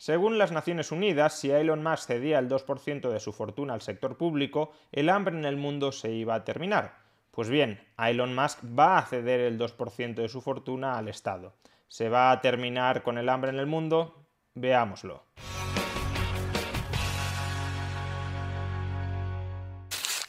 Según las Naciones Unidas, si Elon Musk cedía el 2% de su fortuna al sector público, el hambre en el mundo se iba a terminar. Pues bien, Elon Musk va a ceder el 2% de su fortuna al Estado. ¿Se va a terminar con el hambre en el mundo? Veámoslo.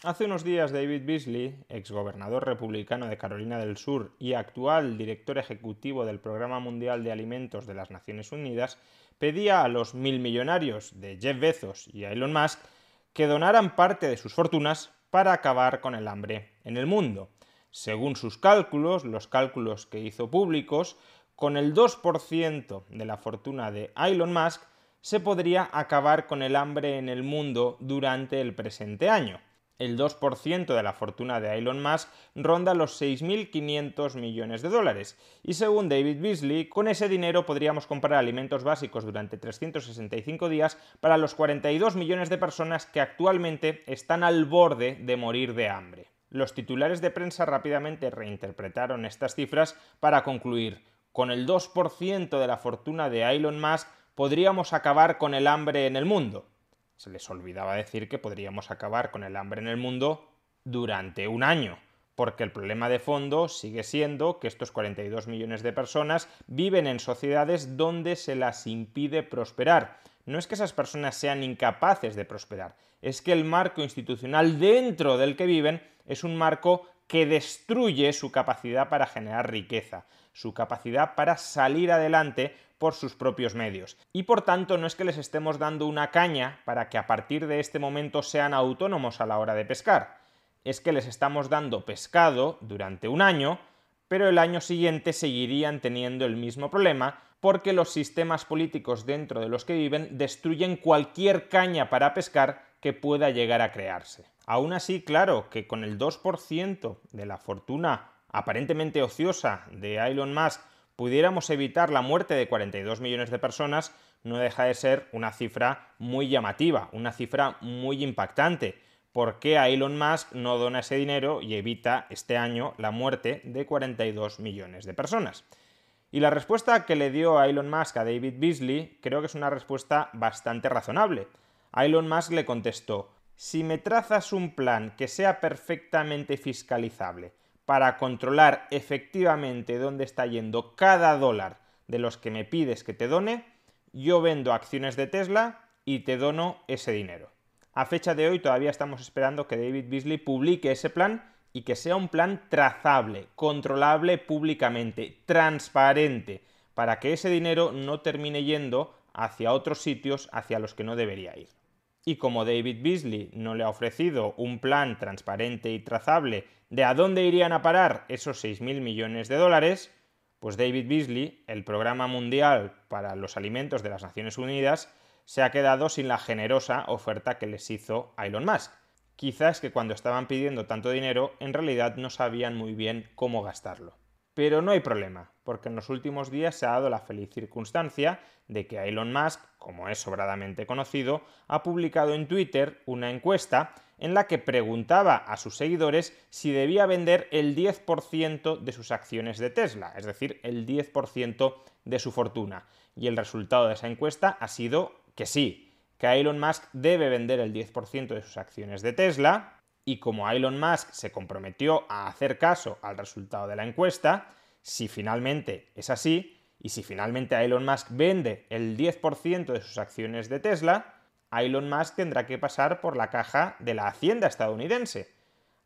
Hace unos días David Beasley, exgobernador republicano de Carolina del Sur y actual director ejecutivo del Programa Mundial de Alimentos de las Naciones Unidas, pedía a los mil millonarios de Jeff Bezos y Elon Musk que donaran parte de sus fortunas para acabar con el hambre en el mundo. Según sus cálculos, los cálculos que hizo públicos, con el 2% de la fortuna de Elon Musk se podría acabar con el hambre en el mundo durante el presente año el 2% de la fortuna de Elon Musk ronda los 6.500 millones de dólares. Y según David Beasley, con ese dinero podríamos comprar alimentos básicos durante 365 días para los 42 millones de personas que actualmente están al borde de morir de hambre. Los titulares de prensa rápidamente reinterpretaron estas cifras para concluir, con el 2% de la fortuna de Elon Musk podríamos acabar con el hambre en el mundo se les olvidaba decir que podríamos acabar con el hambre en el mundo durante un año, porque el problema de fondo sigue siendo que estos 42 millones de personas viven en sociedades donde se las impide prosperar. No es que esas personas sean incapaces de prosperar, es que el marco institucional dentro del que viven es un marco que destruye su capacidad para generar riqueza, su capacidad para salir adelante por sus propios medios. Y por tanto no es que les estemos dando una caña para que a partir de este momento sean autónomos a la hora de pescar, es que les estamos dando pescado durante un año, pero el año siguiente seguirían teniendo el mismo problema porque los sistemas políticos dentro de los que viven destruyen cualquier caña para pescar que pueda llegar a crearse. Aún así, claro que con el 2% de la fortuna aparentemente ociosa de Elon Musk pudiéramos evitar la muerte de 42 millones de personas, no deja de ser una cifra muy llamativa, una cifra muy impactante. ¿Por qué Elon Musk no dona ese dinero y evita este año la muerte de 42 millones de personas? Y la respuesta que le dio a Elon Musk a David Beasley creo que es una respuesta bastante razonable. Elon Musk le contestó, si me trazas un plan que sea perfectamente fiscalizable, para controlar efectivamente dónde está yendo cada dólar de los que me pides que te done, yo vendo acciones de Tesla y te dono ese dinero. A fecha de hoy todavía estamos esperando que David Beasley publique ese plan y que sea un plan trazable, controlable públicamente, transparente, para que ese dinero no termine yendo hacia otros sitios hacia los que no debería ir. Y como David Beasley no le ha ofrecido un plan transparente y trazable de a dónde irían a parar esos 6.000 millones de dólares, pues David Beasley, el Programa Mundial para los Alimentos de las Naciones Unidas, se ha quedado sin la generosa oferta que les hizo Elon Musk. Quizás que cuando estaban pidiendo tanto dinero, en realidad no sabían muy bien cómo gastarlo. Pero no hay problema, porque en los últimos días se ha dado la feliz circunstancia de que Elon Musk, como es sobradamente conocido, ha publicado en Twitter una encuesta en la que preguntaba a sus seguidores si debía vender el 10% de sus acciones de Tesla, es decir, el 10% de su fortuna. Y el resultado de esa encuesta ha sido que sí, que Elon Musk debe vender el 10% de sus acciones de Tesla, y como Elon Musk se comprometió a hacer caso al resultado de la encuesta, si finalmente es así, y si finalmente Elon Musk vende el 10% de sus acciones de Tesla, Elon Musk tendrá que pasar por la caja de la Hacienda estadounidense.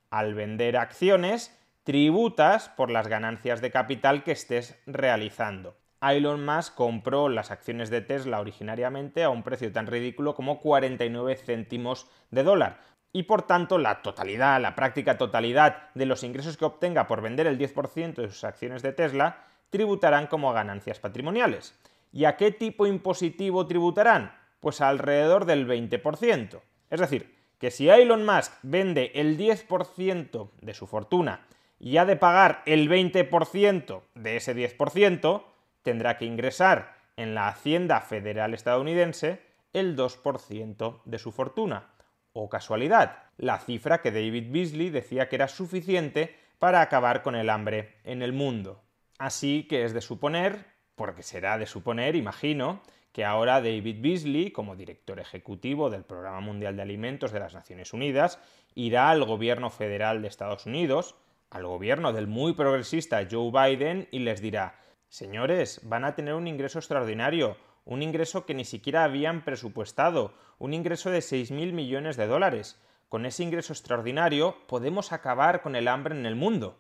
Al vender acciones, tributas por las ganancias de capital que estés realizando. Elon Musk compró las acciones de Tesla originariamente a un precio tan ridículo como 49 céntimos de dólar, y por tanto la totalidad, la práctica totalidad de los ingresos que obtenga por vender el 10% de sus acciones de Tesla tributarán como ganancias patrimoniales. ¿Y a qué tipo impositivo tributarán? Pues alrededor del 20%. Es decir, que si Elon Musk vende el 10% de su fortuna y ha de pagar el 20% de ese 10%, tendrá que ingresar en la Hacienda Federal estadounidense el 2% de su fortuna o casualidad, la cifra que David Beasley decía que era suficiente para acabar con el hambre en el mundo. Así que es de suponer, porque será de suponer, imagino, que ahora David Beasley, como director ejecutivo del Programa Mundial de Alimentos de las Naciones Unidas, irá al gobierno federal de Estados Unidos, al gobierno del muy progresista Joe Biden, y les dirá, señores, van a tener un ingreso extraordinario, un ingreso que ni siquiera habían presupuestado, un ingreso de 6.000 millones de dólares. Con ese ingreso extraordinario podemos acabar con el hambre en el mundo.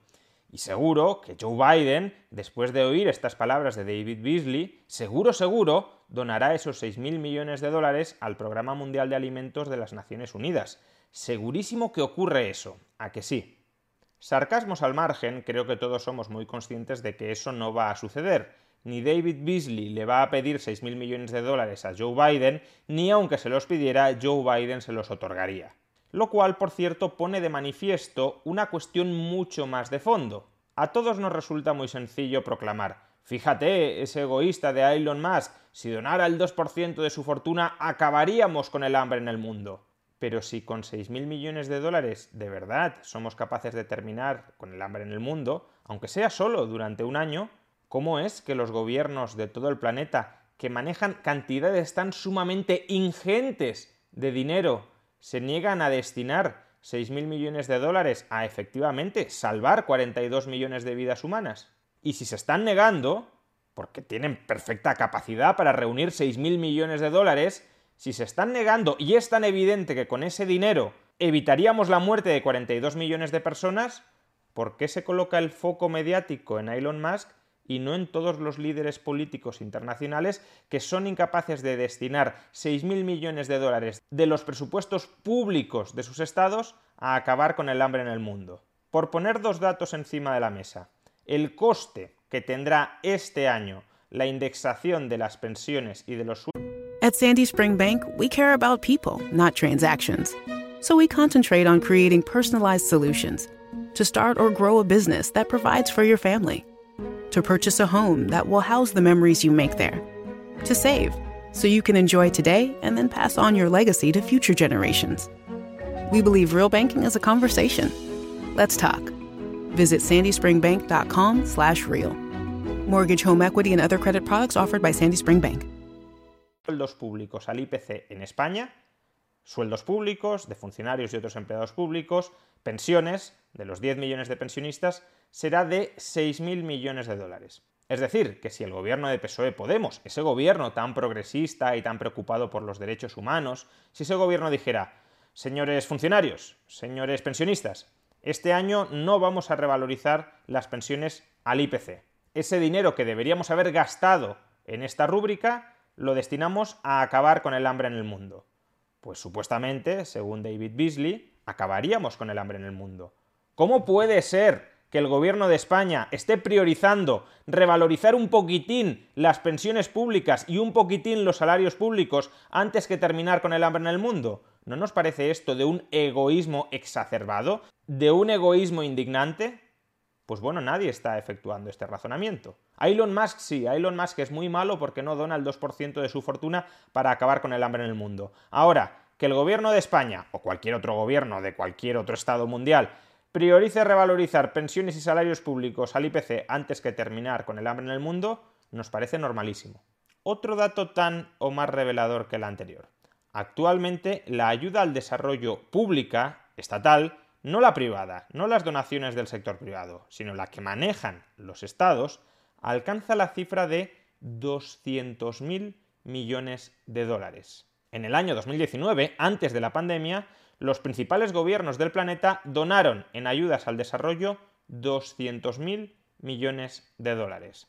Y seguro que Joe Biden, después de oír estas palabras de David Beasley, seguro, seguro, donará esos 6.000 millones de dólares al Programa Mundial de Alimentos de las Naciones Unidas. Segurísimo que ocurre eso, a que sí. Sarcasmos al margen, creo que todos somos muy conscientes de que eso no va a suceder ni David Beasley le va a pedir 6.000 millones de dólares a Joe Biden, ni aunque se los pidiera, Joe Biden se los otorgaría. Lo cual, por cierto, pone de manifiesto una cuestión mucho más de fondo. A todos nos resulta muy sencillo proclamar, fíjate, ese egoísta de Elon Musk, si donara el 2% de su fortuna, acabaríamos con el hambre en el mundo. Pero si con 6.000 millones de dólares de verdad somos capaces de terminar con el hambre en el mundo, aunque sea solo durante un año, ¿Cómo es que los gobiernos de todo el planeta, que manejan cantidades tan sumamente ingentes de dinero, se niegan a destinar 6.000 millones de dólares a efectivamente salvar 42 millones de vidas humanas? Y si se están negando, porque tienen perfecta capacidad para reunir 6.000 millones de dólares, si se están negando y es tan evidente que con ese dinero evitaríamos la muerte de 42 millones de personas, ¿por qué se coloca el foco mediático en Elon Musk y no en todos los líderes políticos internacionales que son incapaces de destinar 6.000 millones de dólares de los presupuestos públicos de sus estados a acabar con el hambre en el mundo. Por poner dos datos encima de la mesa, el coste que tendrá este año la indexación de las pensiones y de los At Sandy Spring Bank, we care about people, not transactions. So we concentrate on creating personalized solutions to start or grow a business that provides for your family. To purchase a home that will house the memories you make there, to save so you can enjoy today and then pass on your legacy to future generations. We believe real banking is a conversation. Let's talk. Visit sandyspringbank.com/real. Mortgage, home equity and other credit products offered by Sandy Spring Bank. Sueldos públicos al IPC en España, sueldos públicos de funcionarios y otros empleados públicos, pensiones de los 10 millones de pensionistas será de 6.000 millones de dólares. Es decir, que si el gobierno de PSOE Podemos, ese gobierno tan progresista y tan preocupado por los derechos humanos, si ese gobierno dijera, señores funcionarios, señores pensionistas, este año no vamos a revalorizar las pensiones al IPC. ese dinero que deberíamos haber gastado en esta rúbrica lo destinamos a acabar con el hambre en el mundo. Pues supuestamente, según David Beasley, acabaríamos con el hambre en el mundo. ¿Cómo puede ser que el gobierno de España esté priorizando revalorizar un poquitín las pensiones públicas y un poquitín los salarios públicos antes que terminar con el hambre en el mundo? ¿No nos parece esto de un egoísmo exacerbado? ¿De un egoísmo indignante? Pues bueno, nadie está efectuando este razonamiento. Elon Musk sí, Elon Musk es muy malo porque no dona el 2% de su fortuna para acabar con el hambre en el mundo. Ahora, que el gobierno de España, o cualquier otro gobierno de cualquier otro estado mundial, priorice revalorizar pensiones y salarios públicos al IPC antes que terminar con el hambre en el mundo, nos parece normalísimo. Otro dato tan o más revelador que el anterior. Actualmente, la ayuda al desarrollo pública, estatal, no la privada, no las donaciones del sector privado, sino la que manejan los estados, alcanza la cifra de 200.000 millones de dólares. En el año 2019, antes de la pandemia, los principales gobiernos del planeta donaron en ayudas al desarrollo 200.000 millones de dólares.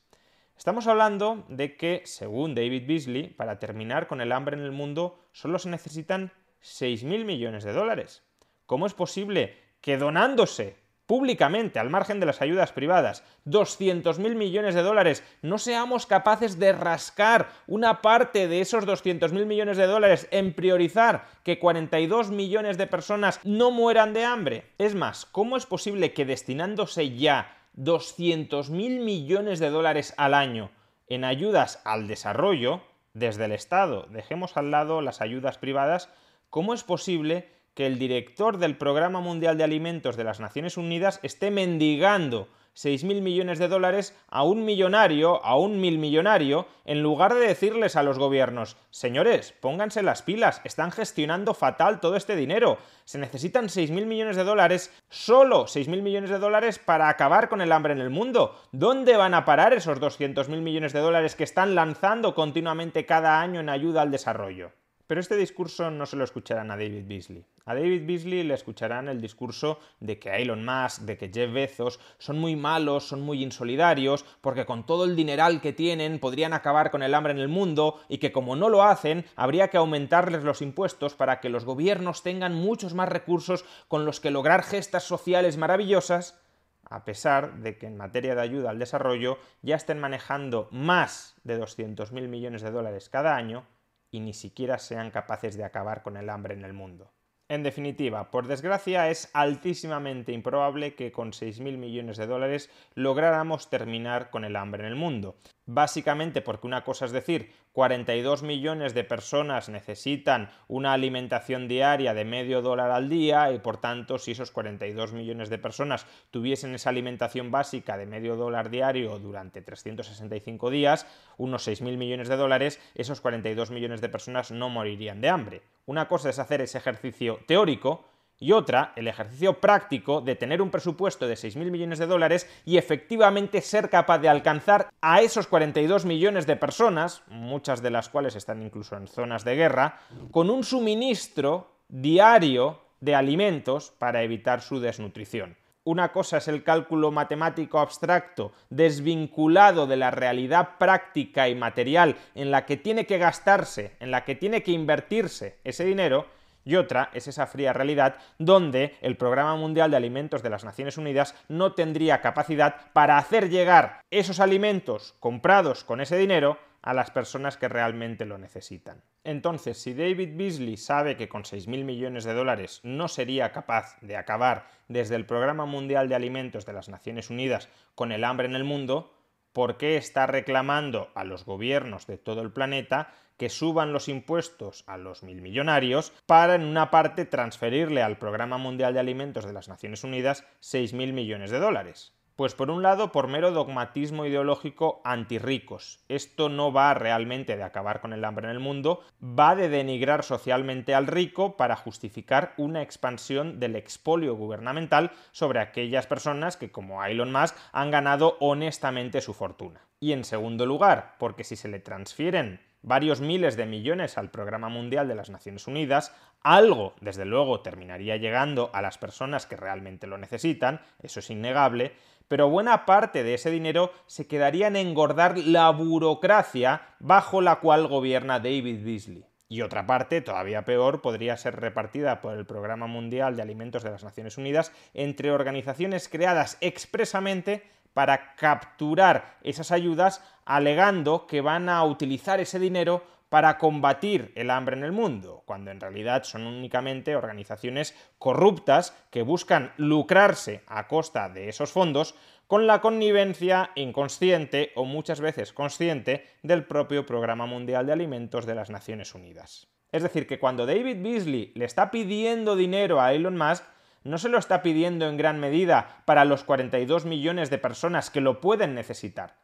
Estamos hablando de que, según David Beasley, para terminar con el hambre en el mundo solo se necesitan 6.000 millones de dólares. ¿Cómo es posible que donándose públicamente, al margen de las ayudas privadas, 200.000 millones de dólares, no seamos capaces de rascar una parte de esos 200.000 millones de dólares en priorizar que 42 millones de personas no mueran de hambre. Es más, ¿cómo es posible que destinándose ya 200.000 millones de dólares al año en ayudas al desarrollo, desde el Estado, dejemos al lado las ayudas privadas, ¿cómo es posible que el director del Programa Mundial de Alimentos de las Naciones Unidas esté mendigando 6.000 millones de dólares a un millonario, a un mil millonario, en lugar de decirles a los gobiernos, señores, pónganse las pilas, están gestionando fatal todo este dinero, se necesitan 6.000 millones de dólares, solo 6.000 millones de dólares para acabar con el hambre en el mundo. ¿Dónde van a parar esos 200.000 millones de dólares que están lanzando continuamente cada año en ayuda al desarrollo? Pero este discurso no se lo escucharán a David Beasley. A David Beasley le escucharán el discurso de que Elon Musk, de que Jeff Bezos son muy malos, son muy insolidarios, porque con todo el dineral que tienen podrían acabar con el hambre en el mundo y que como no lo hacen, habría que aumentarles los impuestos para que los gobiernos tengan muchos más recursos con los que lograr gestas sociales maravillosas, a pesar de que en materia de ayuda al desarrollo ya estén manejando más de 200.000 millones de dólares cada año y ni siquiera sean capaces de acabar con el hambre en el mundo. En definitiva, por desgracia, es altísimamente improbable que con 6.000 millones de dólares lográramos terminar con el hambre en el mundo. Básicamente porque una cosa es decir, 42 millones de personas necesitan una alimentación diaria de medio dólar al día y por tanto si esos 42 millones de personas tuviesen esa alimentación básica de medio dólar diario durante 365 días, unos 6.000 millones de dólares, esos 42 millones de personas no morirían de hambre. Una cosa es hacer ese ejercicio teórico y otra, el ejercicio práctico de tener un presupuesto de 6.000 millones de dólares y efectivamente ser capaz de alcanzar a esos 42 millones de personas, muchas de las cuales están incluso en zonas de guerra, con un suministro diario de alimentos para evitar su desnutrición. Una cosa es el cálculo matemático abstracto, desvinculado de la realidad práctica y material en la que tiene que gastarse, en la que tiene que invertirse ese dinero, y otra es esa fría realidad donde el Programa Mundial de Alimentos de las Naciones Unidas no tendría capacidad para hacer llegar esos alimentos comprados con ese dinero a las personas que realmente lo necesitan. Entonces, si David Beasley sabe que con 6.000 millones de dólares no sería capaz de acabar desde el Programa Mundial de Alimentos de las Naciones Unidas con el hambre en el mundo, ¿por qué está reclamando a los gobiernos de todo el planeta que suban los impuestos a los mil millonarios para en una parte transferirle al Programa Mundial de Alimentos de las Naciones Unidas 6.000 millones de dólares? Pues por un lado, por mero dogmatismo ideológico antirricos. Esto no va realmente de acabar con el hambre en el mundo, va de denigrar socialmente al rico para justificar una expansión del expolio gubernamental sobre aquellas personas que, como Elon Musk, han ganado honestamente su fortuna. Y en segundo lugar, porque si se le transfieren varios miles de millones al Programa Mundial de las Naciones Unidas, algo, desde luego, terminaría llegando a las personas que realmente lo necesitan, eso es innegable, pero buena parte de ese dinero se quedaría en engordar la burocracia bajo la cual gobierna David Beasley. Y otra parte, todavía peor, podría ser repartida por el Programa Mundial de Alimentos de las Naciones Unidas entre organizaciones creadas expresamente para capturar esas ayudas alegando que van a utilizar ese dinero para combatir el hambre en el mundo, cuando en realidad son únicamente organizaciones corruptas que buscan lucrarse a costa de esos fondos con la connivencia inconsciente o muchas veces consciente del propio Programa Mundial de Alimentos de las Naciones Unidas. Es decir, que cuando David Beasley le está pidiendo dinero a Elon Musk, no se lo está pidiendo en gran medida para los 42 millones de personas que lo pueden necesitar,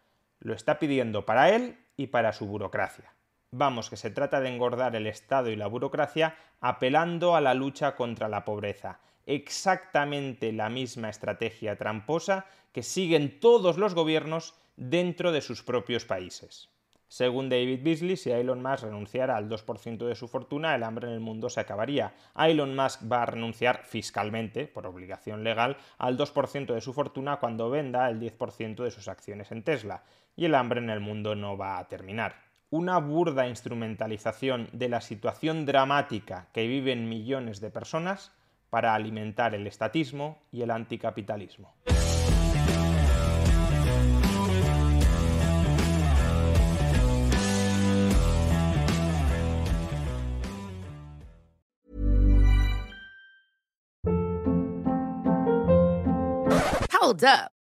lo está pidiendo para él y para su burocracia. Vamos, que se trata de engordar el Estado y la burocracia apelando a la lucha contra la pobreza. Exactamente la misma estrategia tramposa que siguen todos los gobiernos dentro de sus propios países. Según David Beasley, si Elon Musk renunciara al 2% de su fortuna, el hambre en el mundo se acabaría. Elon Musk va a renunciar fiscalmente, por obligación legal, al 2% de su fortuna cuando venda el 10% de sus acciones en Tesla, y el hambre en el mundo no va a terminar una burda instrumentalización de la situación dramática que viven millones de personas para alimentar el estatismo y el anticapitalismo. Hold up.